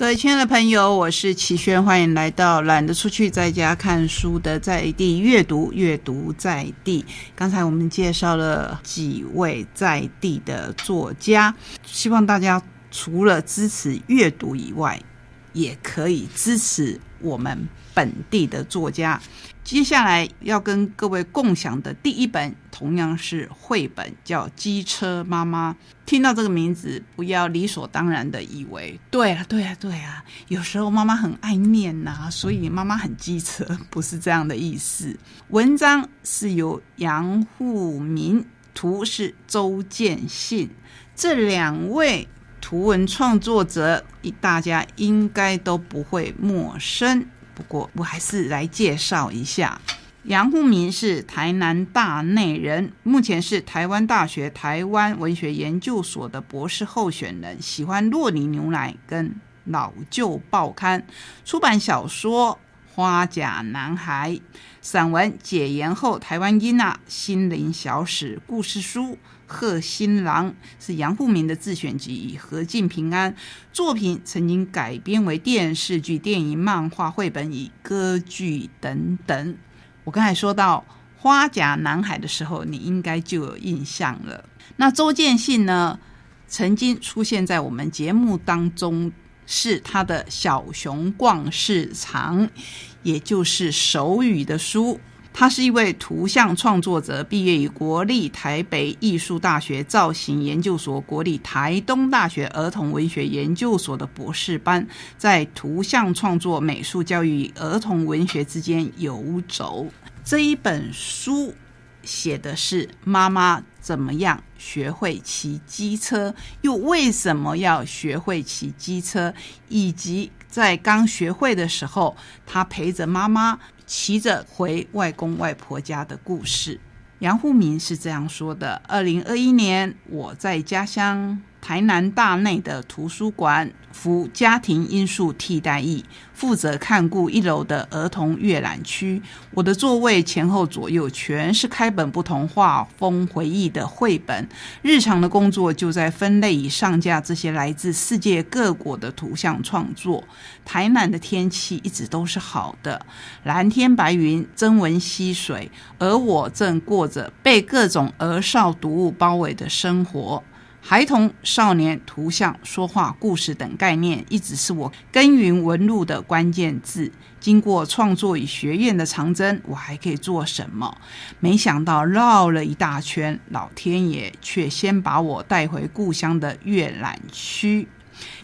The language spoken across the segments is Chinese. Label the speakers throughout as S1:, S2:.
S1: 各位亲爱的朋友，我是齐轩，欢迎来到懒得出去在家看书的在地阅读，阅读在地。刚才我们介绍了几位在地的作家，希望大家除了支持阅读以外，也可以支持我们本地的作家。接下来要跟各位共享的第一本，同样是绘本，叫《机车妈妈》。听到这个名字，不要理所当然的以为，对啊，对啊，对啊，有时候妈妈很爱念呐，所以妈妈很机车，不是这样的意思。文章是由杨户民，图是周建信，这两位图文创作者，大家应该都不会陌生。不过，我还是来介绍一下，杨户民是台南大内人，目前是台湾大学台湾文学研究所的博士候选人，喜欢洛尼牛奶跟老旧报刊，出版小说《花甲男孩》，散文《解严后台湾音娜心灵小史》，故事书。贺新郎是杨富明的自选集，何进平安作品曾经改编为电视剧、电影、漫画、绘本以歌剧等等。我刚才说到花甲男孩的时候，你应该就有印象了。那周建信呢，曾经出现在我们节目当中，是他的小熊逛市场，也就是手语的书。他是一位图像创作者，毕业于国立台北艺术大学造型研究所、国立台东大学儿童文学研究所的博士班，在图像创作、美术教育与儿童文学之间游走。这一本书写的是妈妈怎么样学会骑机车，又为什么要学会骑机车，以及在刚学会的时候，他陪着妈妈。骑着回外公外婆家的故事，杨户民是这样说的：二零二一年，我在家乡。台南大内的图书馆服家庭因素替代役，负责看顾一楼的儿童阅览区。我的座位前后左右全是开本不同画风回忆的绘本。日常的工作就在分类与上架这些来自世界各国的图像创作。台南的天气一直都是好的，蓝天白云，增文溪水，而我正过着被各种儿少读物包围的生活。孩童、少年、图像、说话、故事等概念，一直是我耕耘文路的关键字。经过创作与学院的长征，我还可以做什么？没想到绕了一大圈，老天爷却先把我带回故乡的阅览区。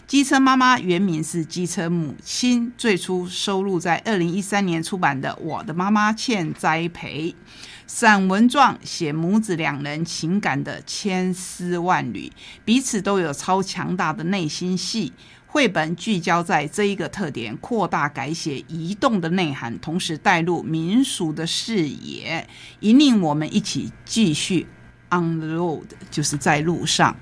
S1: 机车妈妈原名是机车母亲，最初收录在二零一三年出版的《我的妈妈欠栽培》。散文状写母子两人情感的千丝万缕，彼此都有超强大的内心戏。绘本聚焦在这一个特点，扩大改写移动的内涵，同时带入民俗的视野，引领我们一起继续 on the road，就是在路上。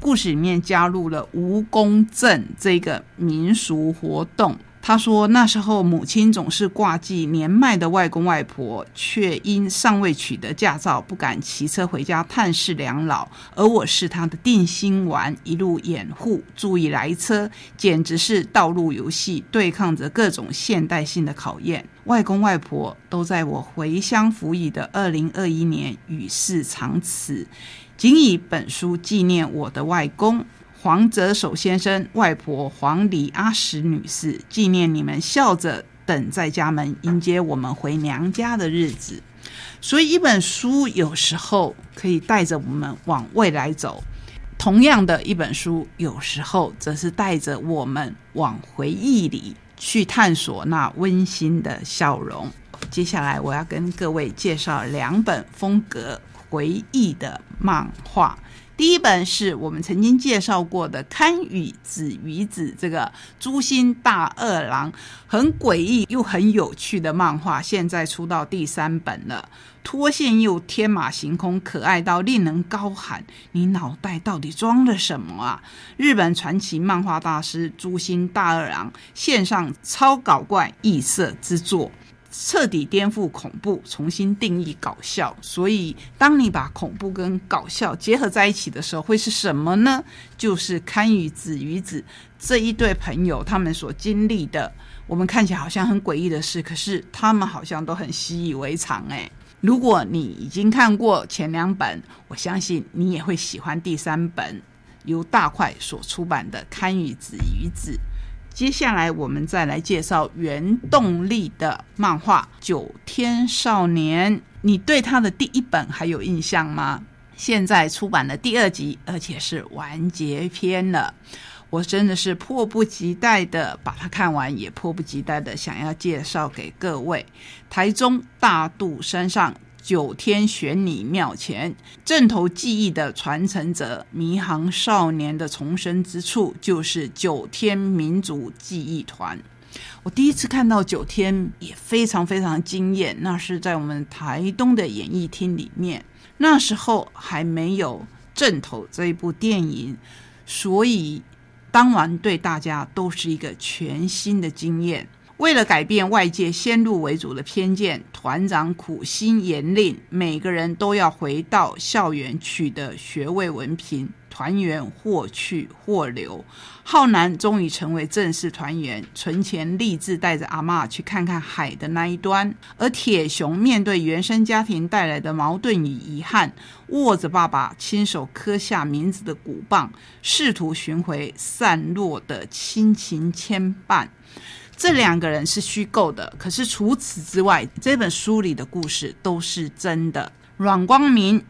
S1: 故事里面加入了蜈蚣镇这个民俗活动。他说：“那时候，母亲总是挂记年迈的外公外婆，却因尚未取得驾照，不敢骑车回家探视两老。而我是他的定心丸，一路掩护，注意来车，简直是道路游戏，对抗着各种现代性的考验。外公外婆都在我回乡服役的二零二一年与世长辞，仅以本书纪念我的外公。”黄泽守先生、外婆黄李阿石女士，纪念你们笑着等在家门迎接我们回娘家的日子。所以，一本书有时候可以带着我们往未来走；同样的一本书，有时候则是带着我们往回忆里去探索那温馨的笑容。接下来，我要跟各位介绍两本风格回忆的漫画。第一本是我们曾经介绍过的《堪舆子鱼子》这个诛心大二郎，很诡异又很有趣的漫画，现在出到第三本了。脱线又天马行空，可爱到令人高喊：“你脑袋到底装了什么啊？”日本传奇漫画大师诛心大二郎线上超搞怪异色之作。彻底颠覆恐怖，重新定义搞笑。所以，当你把恐怖跟搞笑结合在一起的时候，会是什么呢？就是堪与子与子这一对朋友他们所经历的，我们看起来好像很诡异的事，可是他们好像都很习以为常。诶，如果你已经看过前两本，我相信你也会喜欢第三本，由大块所出版的《堪与子与子》。接下来，我们再来介绍原动力的漫画《九天少年》。你对他的第一本还有印象吗？现在出版了第二集，而且是完结篇了。我真的是迫不及待的把它看完，也迫不及待的想要介绍给各位。台中大肚山上。九天玄女庙前，镇头记忆的传承者，迷航少年的重生之处，就是九天民族记忆团。我第一次看到九天，也非常非常惊艳。那是在我们台东的演艺厅里面，那时候还没有镇头这一部电影，所以当晚对大家都是一个全新的经验。为了改变外界先入为主的偏见，团长苦心严令，每个人都要回到校园取得学位文凭。团员或去或留，浩南终于成为正式团员，存钱立志带着阿妈去看看海的那一端。而铁雄面对原生家庭带来的矛盾与遗憾，握着爸爸亲手刻下名字的鼓棒，试图寻回散落的亲情牵绊。这两个人是虚构的，可是除此之外，这本书里的故事都是真的。阮光明，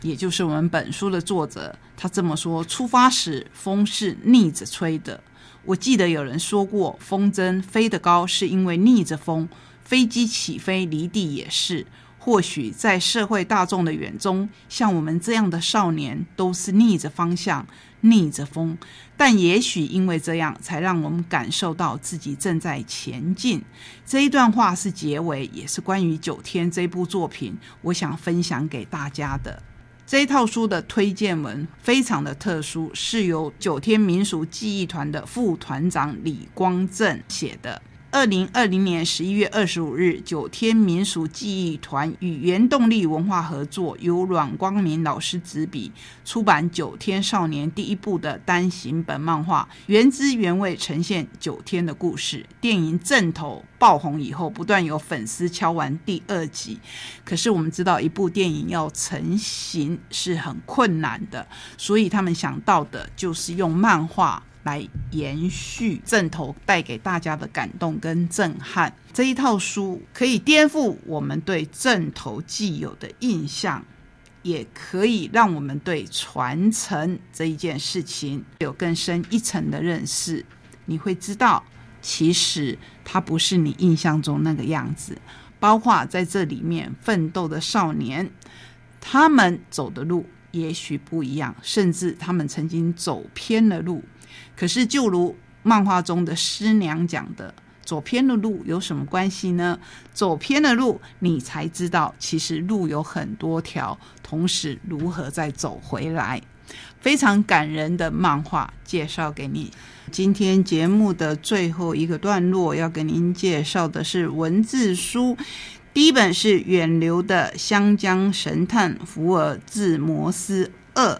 S1: 也就是我们本书的作者，他这么说：出发时风是逆着吹的。我记得有人说过，风筝飞得高是因为逆着风，飞机起飞离地也是。或许在社会大众的眼中，像我们这样的少年都是逆着方向、逆着风，但也许因为这样，才让我们感受到自己正在前进。这一段话是结尾，也是关于《九天》这部作品，我想分享给大家的这套书的推荐文，非常的特殊，是由九天民俗记忆团的副团长李光正写的。二零二零年十一月二十五日，九天民俗记忆团与原动力文化合作，由阮光明老师执笔出版《九天少年》第一部的单行本漫画，原汁原味呈现九天的故事。电影正头爆红以后，不断有粉丝敲完第二集。可是我们知道，一部电影要成型是很困难的，所以他们想到的就是用漫画。来延续正头带给大家的感动跟震撼，这一套书可以颠覆我们对正头既有的印象，也可以让我们对传承这一件事情有更深一层的认识。你会知道，其实它不是你印象中那个样子。包括在这里面奋斗的少年，他们走的路也许不一样，甚至他们曾经走偏了路。可是，就如漫画中的师娘讲的，走偏了路有什么关系呢？走偏了路，你才知道其实路有很多条，同时如何再走回来。非常感人的漫画介绍给你。今天节目的最后一个段落要给您介绍的是文字书，第一本是远流的《湘江神探福尔摩斯二》。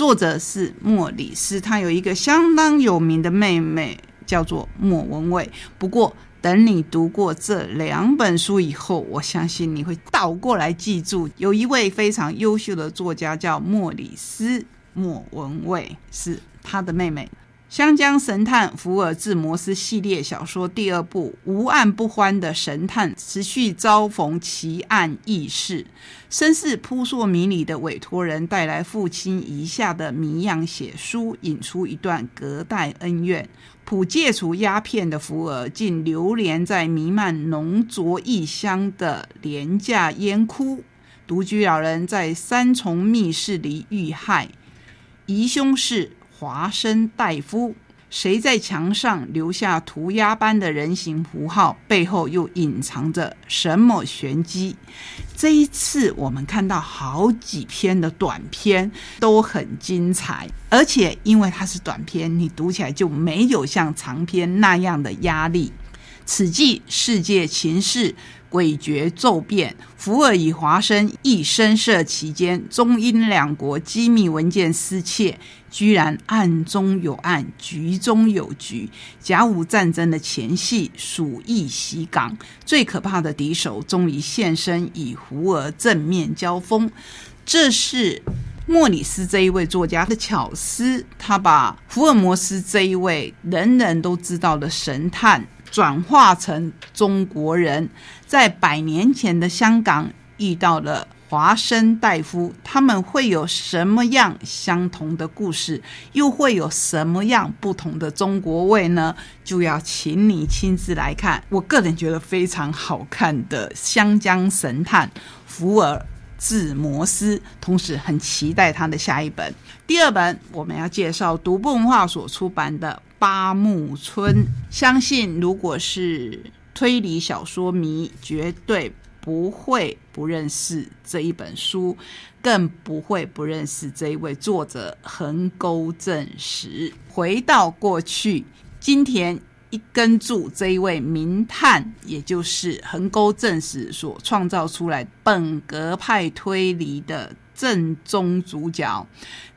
S1: 作者是莫里斯，他有一个相当有名的妹妹，叫做莫文蔚。不过，等你读过这两本书以后，我相信你会倒过来记住，有一位非常优秀的作家叫莫里斯，莫文蔚是他的妹妹。《湘江神探福尔兹摩斯》系列小说第二部，无案不欢的神探持续遭逢奇案异事，身世扑朔迷离的委托人带来父亲遗下的谜样血书，引出一段隔代恩怨。普戒除鸦片的福尔，竟流连在弥漫浓浊异香的廉价烟窟。独居老人在三重密室里遇害，疑凶是。华生戴夫，谁在墙上留下涂鸦般的人形符号？背后又隐藏着什么玄机？这一次我们看到好几篇的短篇都很精彩，而且因为它是短篇，你读起来就没有像长篇那样的压力。此际世界情势诡谲骤变，福尔与华生亦深涉其间，中英两国机密文件失窃，居然暗中有暗，局中有局。甲午战争的前夕，鼠疫袭港，最可怕的敌手终于现身，与福尔正面交锋。这是。莫里斯这一位作家的巧思，他把福尔摩斯这一位人人都知道的神探转化成中国人，在百年前的香港遇到了华生大夫，他们会有什么样相同的故事，又会有什么样不同的中国味呢？就要请你亲自来看。我个人觉得非常好看的《湘江神探福尔》。字摩斯，同时很期待他的下一本。第二本我们要介绍独步文化所出版的《八木村》，相信如果是推理小说迷，绝对不会不认识这一本书，更不会不认识这一位作者横沟正史。回到过去，今天。一根柱这一位名探，也就是横沟正史所创造出来本格派推理的正宗主角，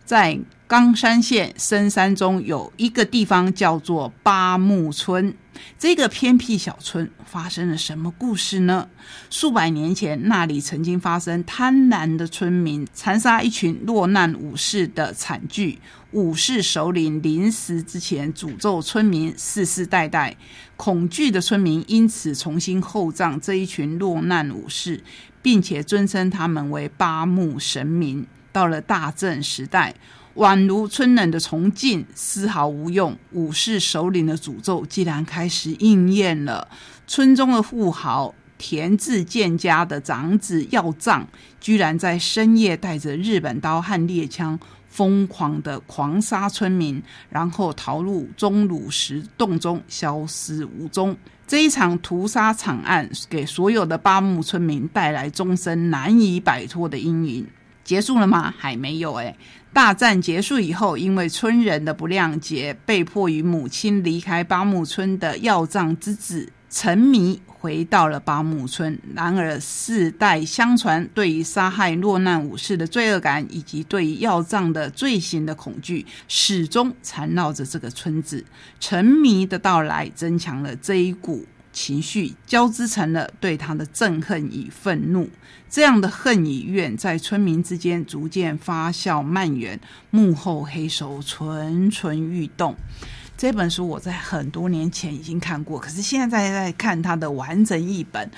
S1: 在冈山县深山中有一个地方叫做八木村。这个偏僻小村发生了什么故事呢？数百年前，那里曾经发生贪婪的村民残杀一群落难武士的惨剧。武士首领临死之前诅咒村民世世代代，恐惧的村民因此重新厚葬这一群落难武士，并且尊称他们为八木神明。到了大正时代。宛如春冷的崇敬丝毫无用，武士首领的诅咒竟然开始应验了。村中的富豪田字健家的长子耀藏，居然在深夜带着日本刀和猎枪，疯狂的狂杀村民，然后逃入钟乳石洞中消失无踪。这一场屠杀惨案，给所有的八木村民带来终身难以摆脱的阴影。结束了吗？还没有哎。大战结束以后，因为村人的不谅解，被迫与母亲离开八木村的药藏之子沉迷回到了八木村。然而，世代相传对于杀害落难武士的罪恶感，以及对于药藏的罪行的恐惧，始终缠绕着这个村子。沉迷的到来，增强了这一股。情绪交织成了对他的憎恨与愤怒，这样的恨与怨在村民之间逐渐发酵蔓延，幕后黑手蠢蠢欲动。这本书我在很多年前已经看过，可是现在在看它的完整译本，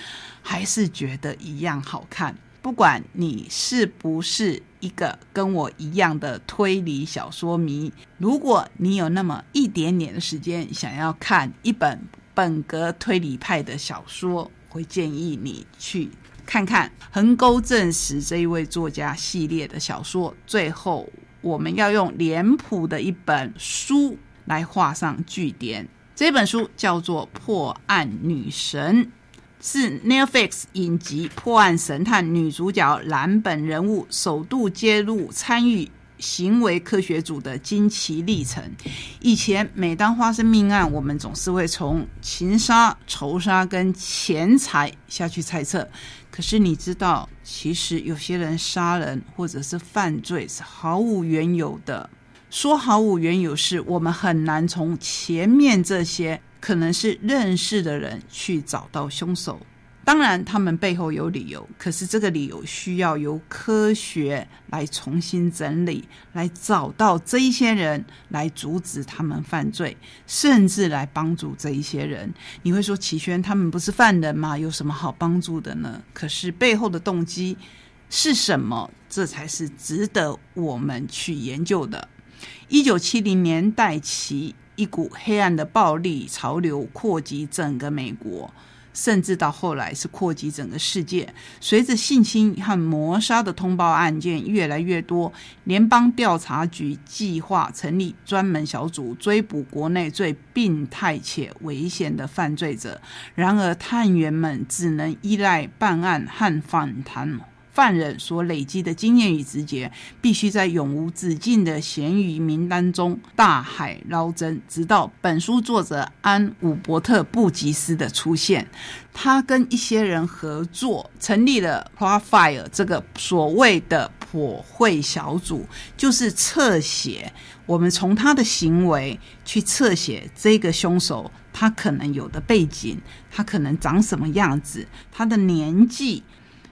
S1: 还是觉得一样好看。不管你是不是一个跟我一样的推理小说迷，如果你有那么一点点的时间，想要看一本。本格推理派的小说，会建议你去看看横沟正史这一位作家系列的小说。最后，我们要用脸谱的一本书来画上句点。这本书叫做《破案女神》，是 Netflix 影集《破案神探》女主角蓝本人物首度揭露参与。行为科学组的惊奇历程。以前每当发生命案，我们总是会从情杀、仇杀跟钱财下去猜测。可是你知道，其实有些人杀人或者是犯罪是毫无缘由的。说毫无缘由，是我们很难从前面这些可能是认识的人去找到凶手。当然，他们背后有理由，可是这个理由需要由科学来重新整理，来找到这一些人，来阻止他们犯罪，甚至来帮助这一些人。你会说，齐轩他们不是犯人吗？有什么好帮助的呢？可是背后的动机是什么？这才是值得我们去研究的。一九七零年代起，一股黑暗的暴力潮流扩及整个美国。甚至到后来是扩及整个世界。随着性侵和谋杀的通报案件越来越多，联邦调查局计划成立专门小组追捕国内最病态且危险的犯罪者。然而，探员们只能依赖办案和访谈。犯人所累积的经验与直觉，必须在永无止境的咸鱼名单中大海捞针，直到本书作者安伍伯特布吉斯的出现。他跟一些人合作，成立了 Profile 这个所谓的破会小组，就是侧写。我们从他的行为去侧写这个凶手，他可能有的背景，他可能长什么样子，他的年纪。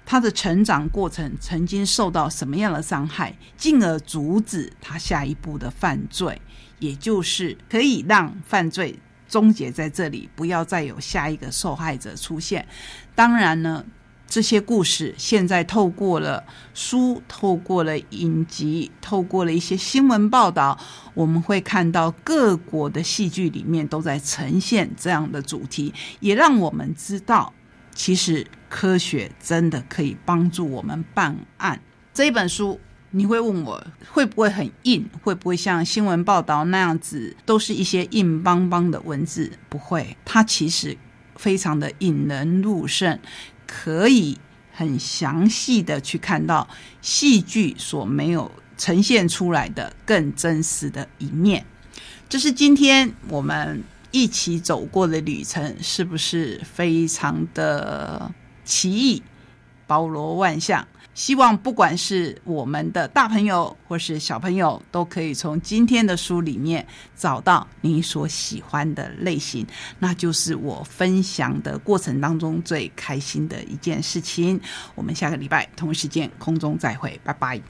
S1: 他的成长过程曾经受到什么样的伤害，进而阻止他下一步的犯罪，也就是可以让犯罪终结在这里，不要再有下一个受害者出现。当然呢，这些故事现在透过了书，透过了影集，透过了一些新闻报道，我们会看到各国的戏剧里面都在呈现这样的主题，也让我们知道。其实科学真的可以帮助我们办案。这一本书，你会问我会不会很硬？会不会像新闻报道那样子，都是一些硬邦邦的文字？不会，它其实非常的引人入胜，可以很详细的去看到戏剧所没有呈现出来的更真实的一面。这是今天我们。一起走过的旅程是不是非常的奇异、包罗万象？希望不管是我们的大朋友或是小朋友，都可以从今天的书里面找到你所喜欢的类型，那就是我分享的过程当中最开心的一件事情。我们下个礼拜同一时间空中再会，拜拜。